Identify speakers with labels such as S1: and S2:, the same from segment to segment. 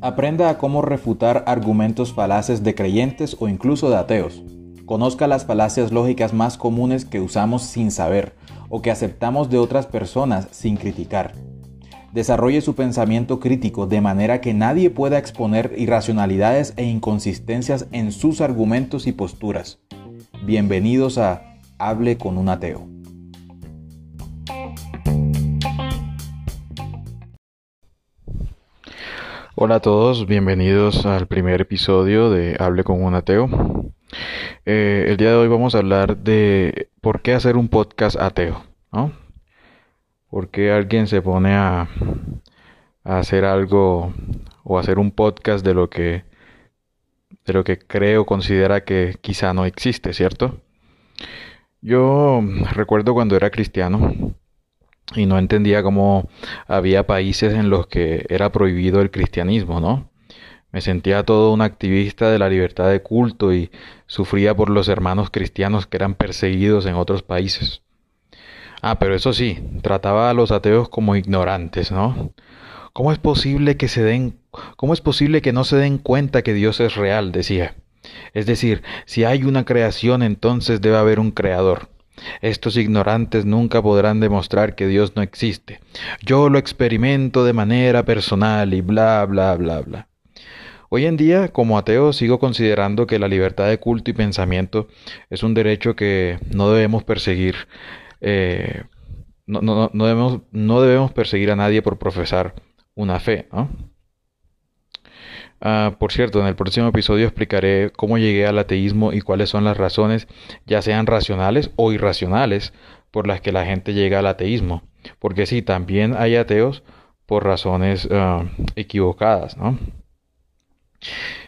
S1: Aprenda a cómo refutar argumentos falaces de creyentes o incluso de ateos. Conozca las falacias lógicas más comunes que usamos sin saber o que aceptamos de otras personas sin criticar. Desarrolle su pensamiento crítico de manera que nadie pueda exponer irracionalidades e inconsistencias en sus argumentos y posturas. Bienvenidos a Hable con un ateo.
S2: Hola a todos, bienvenidos al primer episodio de Hable con un ateo. Eh, el día de hoy vamos a hablar de por qué hacer un podcast ateo, ¿no? ¿Por qué alguien se pone a, a hacer algo o hacer un podcast de lo que de lo que cree o considera que quizá no existe, ¿cierto? Yo recuerdo cuando era cristiano, y no entendía cómo había países en los que era prohibido el cristianismo, ¿no? Me sentía todo un activista de la libertad de culto y sufría por los hermanos cristianos que eran perseguidos en otros países. Ah, pero eso sí, trataba a los ateos como ignorantes, ¿no? ¿Cómo es posible que se den cómo es posible que no se den cuenta que Dios es real? decía. Es decir, si hay una creación, entonces debe haber un creador. Estos ignorantes nunca podrán demostrar que Dios no existe. Yo lo experimento de manera personal y bla, bla, bla, bla. Hoy en día, como ateo, sigo considerando que la libertad de culto y pensamiento es un derecho que no debemos perseguir. Eh, no, no, no, debemos, no debemos perseguir a nadie por profesar una fe, ¿no? Ah, por cierto, en el próximo episodio explicaré cómo llegué al ateísmo y cuáles son las razones, ya sean racionales o irracionales, por las que la gente llega al ateísmo. Porque sí, también hay ateos por razones ah, equivocadas, ¿no?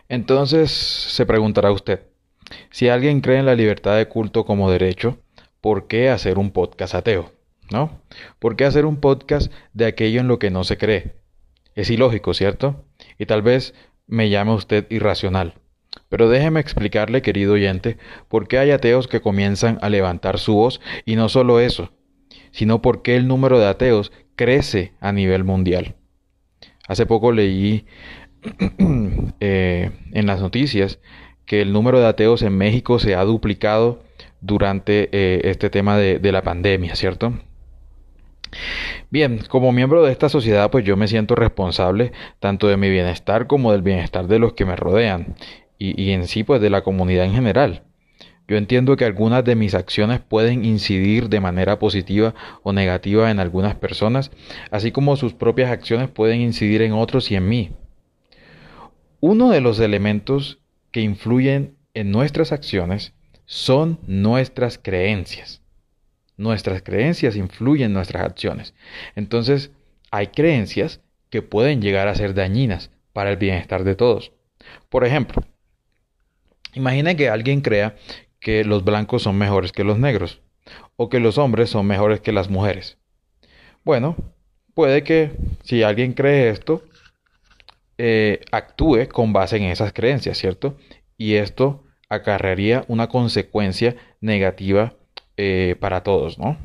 S2: Entonces se preguntará usted, si alguien cree en la libertad de culto como derecho, ¿por qué hacer un podcast ateo? ¿No? ¿Por qué hacer un podcast de aquello en lo que no se cree? Es ilógico, ¿cierto? Y tal vez me llama usted irracional. Pero déjeme explicarle, querido oyente, por qué hay ateos que comienzan a levantar su voz y no solo eso, sino por qué el número de ateos crece a nivel mundial. Hace poco leí eh, en las noticias que el número de ateos en México se ha duplicado durante eh, este tema de la pandemia, ¿cierto? Bien, como miembro de esta sociedad, pues yo me siento responsable tanto de mi bienestar como del bienestar de los que me rodean y, en sí pues de la comunidad en general. Yo entiendo que algunas de mis acciones pueden incidir de manera positiva o negativa en algunas personas, así como sus propias acciones pueden incidir en otros y en mí. Uno de los elementos que influyen en nuestras acciones son nuestras creencias. Nuestras creencias influyen en nuestras acciones. Entonces, hay creencias que pueden llegar a ser dañinas para el bienestar de todos. Por ejemplo, imagina que alguien crea que los blancos son mejores que los negros o que los hombres son mejores que las mujeres. Bueno, puede que si alguien cree esto, eh, actúe con base en esas creencias, ¿cierto? Y esto acarrearía una consecuencia negativa eh, para todos, ¿no?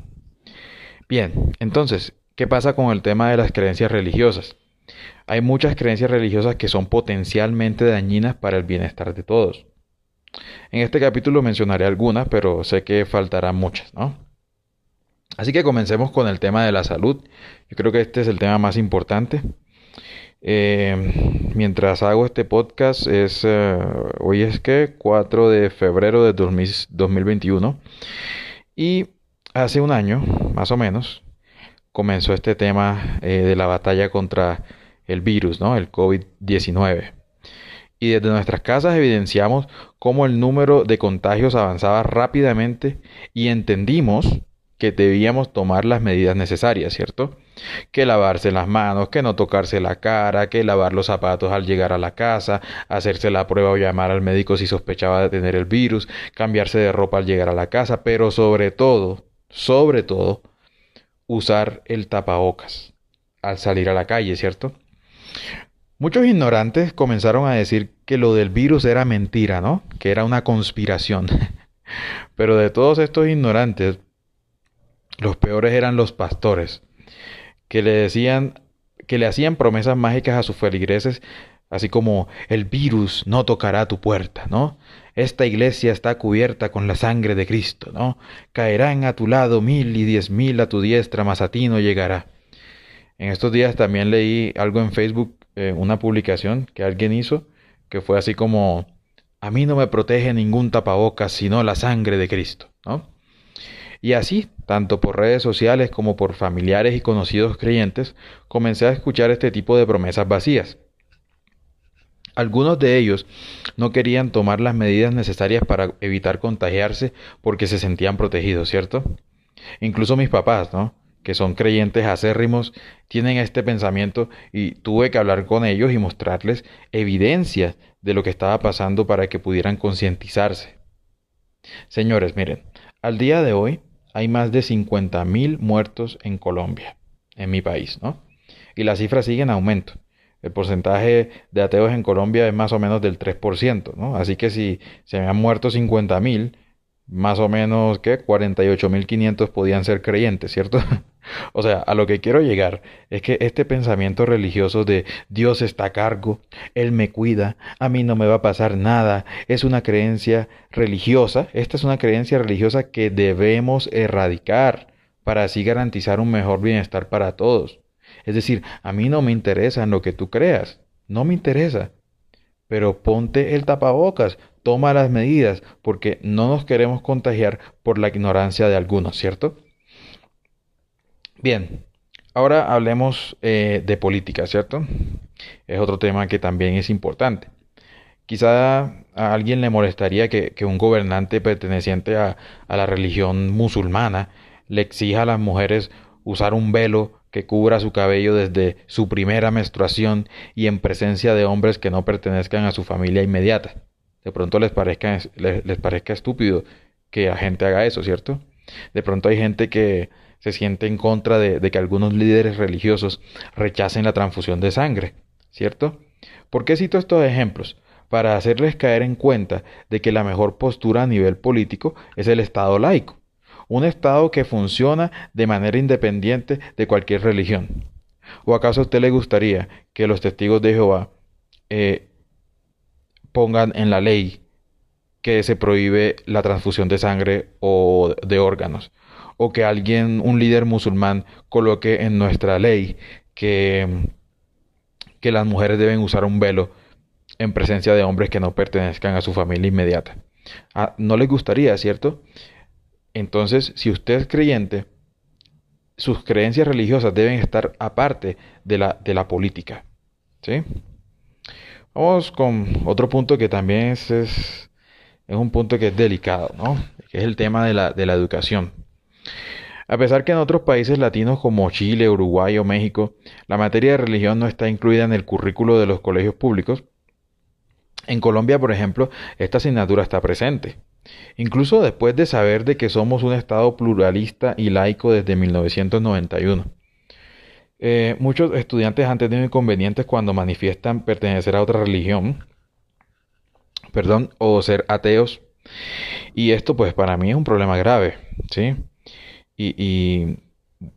S2: Bien, entonces, ¿qué pasa con el tema de las creencias religiosas? Hay muchas creencias religiosas que son potencialmente dañinas para el bienestar de todos. En este capítulo mencionaré algunas, pero sé que faltarán muchas, ¿no? Así que comencemos con el tema de la salud. Yo creo que este es el tema más importante. Eh, mientras hago este podcast, es eh, hoy es que 4 de febrero de 2021 y hace un año, más o menos, comenzó este tema eh, de la batalla contra el virus, ¿no? El COVID-19. Y desde nuestras casas evidenciamos cómo el número de contagios avanzaba rápidamente y entendimos que debíamos tomar las medidas necesarias, ¿cierto? Que lavarse las manos, que no tocarse la cara, que lavar los zapatos al llegar a la casa, hacerse la prueba o llamar al médico si sospechaba de tener el virus, cambiarse de ropa al llegar a la casa, pero sobre todo, sobre todo, usar el tapabocas al salir a la calle, ¿cierto? Muchos ignorantes comenzaron a decir que lo del virus era mentira, ¿no? Que era una conspiración. Pero de todos estos ignorantes, los peores eran los pastores, que le decían que le hacían promesas mágicas a sus feligreses Así como el virus no tocará tu puerta, ¿no? Esta iglesia está cubierta con la sangre de Cristo, ¿no? Caerán a tu lado mil y diez mil a tu diestra, mas a ti no llegará. En estos días también leí algo en Facebook, eh, una publicación que alguien hizo, que fue así como, a mí no me protege ningún tapabocas sino la sangre de Cristo, ¿no? Y así, tanto por redes sociales como por familiares y conocidos creyentes, comencé a escuchar este tipo de promesas vacías. Algunos de ellos no querían tomar las medidas necesarias para evitar contagiarse porque se sentían protegidos, ¿cierto? Incluso mis papás, ¿no? que son creyentes acérrimos, tienen este pensamiento y tuve que hablar con ellos y mostrarles evidencias de lo que estaba pasando para que pudieran concientizarse. Señores, miren, al día de hoy hay más de 50.000 muertos en Colombia, en mi país, ¿no? Y las cifras siguen en aumento. El porcentaje de ateos en Colombia es más o menos del 3%, ¿no? Así que si se me han muerto 50.000, más o menos, ¿qué? 48.500 podían ser creyentes, ¿cierto? o sea, a lo que quiero llegar es que este pensamiento religioso de Dios está a cargo, Él me cuida, a mí no me va a pasar nada, es una creencia religiosa, esta es una creencia religiosa que debemos erradicar para así garantizar un mejor bienestar para todos. Es decir, a mí no me interesa en lo que tú creas, no me interesa. Pero ponte el tapabocas, toma las medidas, porque no nos queremos contagiar por la ignorancia de algunos, ¿cierto? Bien, ahora hablemos eh, de política, ¿cierto? Es otro tema que también es importante. Quizá a alguien le molestaría que, un gobernante perteneciente a, a la religión musulmana le exija a las mujeres usar un velo que cubra su cabello desde su primera menstruación y en presencia de hombres que no pertenezcan a su familia inmediata. De pronto les parezca, les, parezca estúpido que la gente haga eso, ¿cierto? De pronto hay gente que se siente en contra de, que algunos líderes religiosos rechacen la transfusión de sangre, ¿cierto? ¿Por qué cito estos ejemplos? Para hacerles caer en cuenta de que la mejor postura a nivel político es el Estado laico, un Estado que funciona de manera independiente de cualquier religión. ¿O acaso a usted le gustaría que los testigos de Jehová eh, pongan en la ley que se prohíbe la transfusión de sangre o de órganos, o que alguien, un líder musulmán, coloque en nuestra ley que, que las mujeres deben usar un velo en presencia de hombres que no pertenezcan a su familia inmediata. Ah, no les gustaría, ¿cierto? Entonces, si usted es creyente, sus creencias religiosas deben estar aparte de la, de la política. ¿Sí? Vamos con otro punto que también es, es, un punto que es delicado, ¿no? Que es el tema de la, de la educación. A pesar que en otros países latinos como Chile, Uruguay o México, la materia de religión no está incluida en el currículo de los colegios públicos, en Colombia, por ejemplo, esta asignatura está presente. Incluso después de saber de que somos un Estado pluralista y laico desde 1991. Eh, muchos estudiantes han tenido inconvenientes cuando manifiestan pertenecer a otra religión, perdón, o ser ateos. Y esto pues para mí es un problema grave, ¿sí? Y,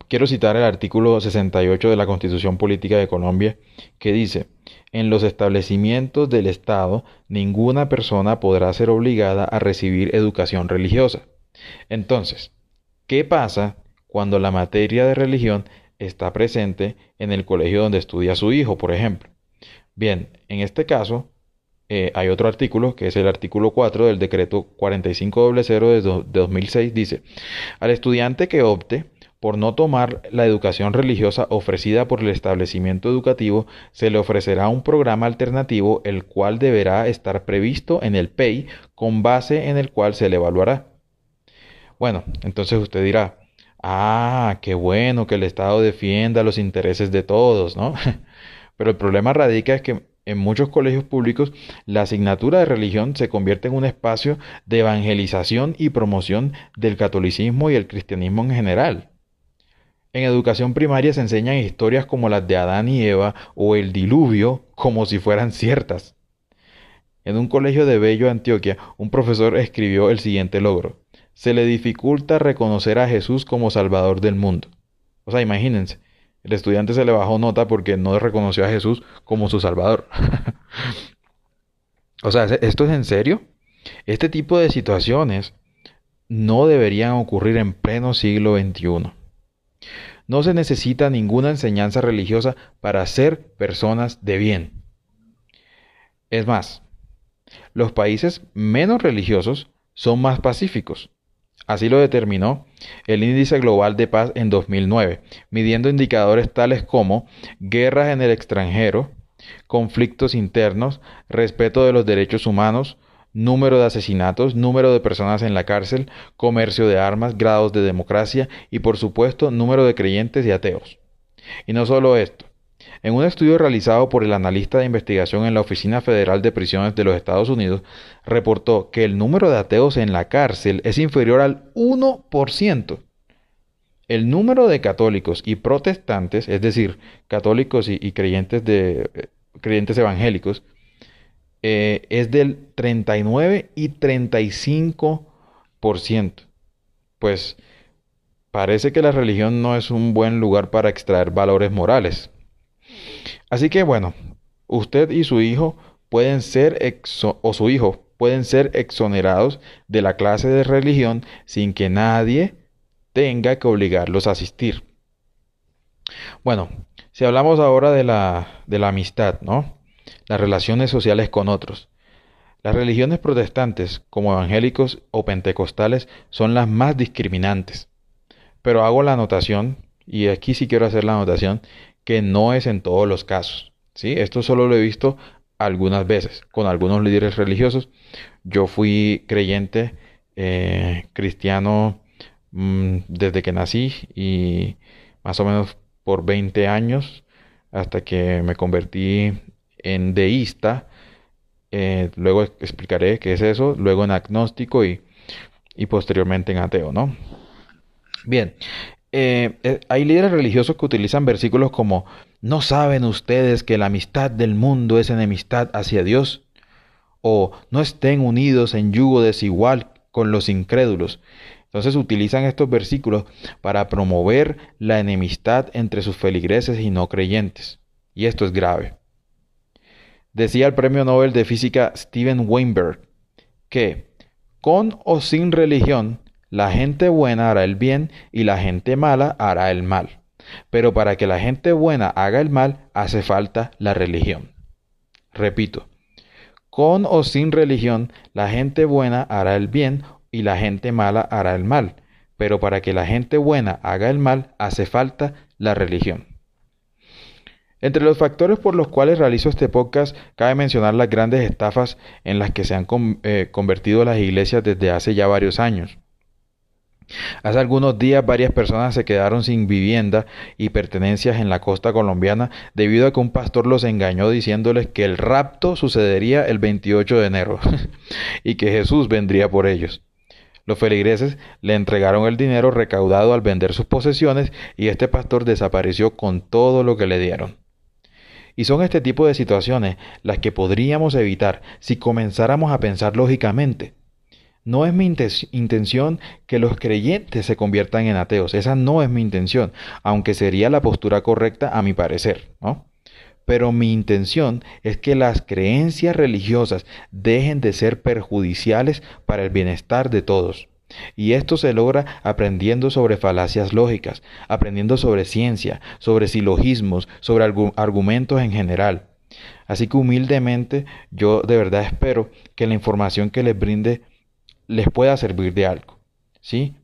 S2: quiero citar el artículo 68 de la Constitución Política de Colombia que dice, en los establecimientos del Estado ninguna persona podrá ser obligada a recibir educación religiosa. Entonces, ¿qué pasa cuando la materia de religión está presente en el colegio donde estudia su hijo, por ejemplo. Bien, en este caso eh, hay otro artículo, que es el artículo 4 del decreto 4500 de, de 2006, dice, al estudiante que opte por no tomar la educación religiosa ofrecida por el establecimiento educativo, se le ofrecerá un programa alternativo, el cual deberá estar previsto en el PEI, con base en el cual se le evaluará. Bueno, entonces usted dirá, Ah, qué bueno que el Estado defienda los intereses de todos, ¿no? Pero el problema radica es que en muchos colegios públicos la asignatura de religión se convierte en un espacio de evangelización y promoción del catolicismo y el cristianismo en general. En educación primaria se enseñan historias como las de Adán y Eva o el diluvio como si fueran ciertas. En un colegio de Bello, Antioquia, un profesor escribió el siguiente logro se le dificulta reconocer a Jesús como Salvador del mundo. O sea, imagínense, El estudiante se le bajó nota porque no reconoció a Jesús como su Salvador. o sea, ¿esto es en serio? Este tipo de situaciones no deberían ocurrir en pleno siglo XXI. No se necesita ninguna enseñanza religiosa para ser personas de bien. Es más, los países menos religiosos son más pacíficos. Así lo determinó el Índice Global de Paz en 2009, midiendo indicadores tales como guerras en el extranjero, conflictos internos, respeto de los derechos humanos, número de asesinatos, número de personas en la cárcel, comercio de armas, grados de democracia y por supuesto número de creyentes y ateos. Y no solo esto. En un estudio realizado por el analista de investigación en la Oficina Federal de Prisiones de los Estados Unidos, reportó que el número de ateos en la cárcel es inferior al 1%. El número de católicos y protestantes, es decir, católicos y, creyentes, de, eh, creyentes evangélicos, eh, es del 39 y 35%. Pues parece que la religión no es un buen lugar para extraer valores morales. Así que bueno, usted y su hijo pueden ser o su hijo pueden ser exonerados de la clase de religión sin que nadie tenga que obligarlos a asistir. Bueno, si hablamos ahora de la, de la amistad, ¿no? las relaciones sociales con otros. Las religiones protestantes, como evangélicos o pentecostales, son las más discriminantes. Pero hago la anotación, y aquí sí quiero hacer la anotación, que no es en todos los casos. ¿sí? Esto solo lo he visto algunas veces con algunos líderes religiosos. Yo fui creyente eh, cristiano mm, desde que nací y más o menos por 20 años hasta que me convertí en deísta, eh, luego explicaré qué es eso, luego en agnóstico y, y posteriormente en ateo, ¿no? Bien, eh, eh, hay líderes religiosos que utilizan versículos como ¿No saben ustedes que la amistad del mundo es enemistad hacia Dios? O no estén unidos en yugo desigual con los incrédulos. Entonces utilizan estos versículos para promover la enemistad entre sus feligreses y no creyentes. Y esto es grave. Decía el premio Nobel de Física Steven Weinberg que, con o sin religión, la gente buena hará el bien y la gente mala hará el mal. Pero para que la gente buena haga el mal hace falta la religión. Repito, con o sin religión, la gente buena hará el bien y la gente mala hará el mal. Pero para que la gente buena haga el mal hace falta la religión. Entre los factores por los cuales realizo este podcast, cabe mencionar las grandes estafas en las que se han eh, convertido las iglesias desde hace ya varios años. Hace algunos días varias personas se quedaron sin vivienda y pertenencias en la costa colombiana debido a que un pastor los engañó diciéndoles que el rapto sucedería el 28 de enero y que Jesús vendría por ellos. Los feligreses le entregaron el dinero recaudado al vender sus posesiones y este pastor desapareció con todo lo que le dieron. Y son este tipo de situaciones las que podríamos evitar si comenzáramos a pensar lógicamente. No es mi intención que los creyentes se conviertan en ateos, esa no es mi intención, aunque sería la postura correcta a mi parecer, ¿no? Pero mi intención es que las creencias religiosas dejen de ser perjudiciales para el bienestar de todos. Y esto se logra aprendiendo sobre falacias lógicas, aprendiendo sobre ciencia, sobre silogismos, sobre argumentos en general. Así que humildemente yo de verdad espero que la información que les brinde les pueda servir de algo. ¿Sí?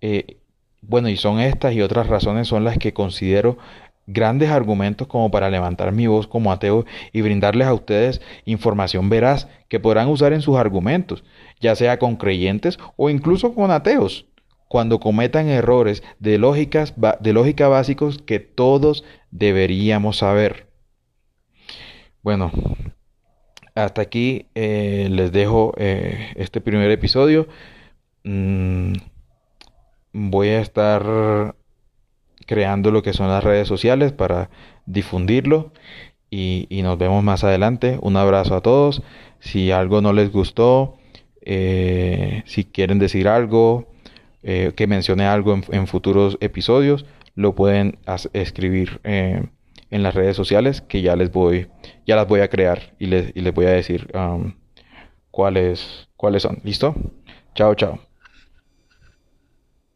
S2: Eh, bueno, y son estas y otras razones son las que considero grandes argumentos como para levantar mi voz como ateo y brindarles a ustedes información veraz que podrán usar en sus argumentos, ya sea con creyentes o incluso con ateos, cuando cometan errores de, lógicas, de lógica básicos que todos deberíamos saber. Bueno, hasta aquí eh, les dejo eh, este primer episodio. Mm, voy a estar creando lo que son las redes sociales para difundirlo y, nos vemos más adelante. Un abrazo a todos. Si algo no les gustó, eh, si quieren decir algo, que mencione algo en, futuros episodios, lo pueden escribir en las redes sociales que ya les voy, ya las voy a crear y les, y les voy a decir um, cuáles, cuáles son. ¿Listo? Chao, chao.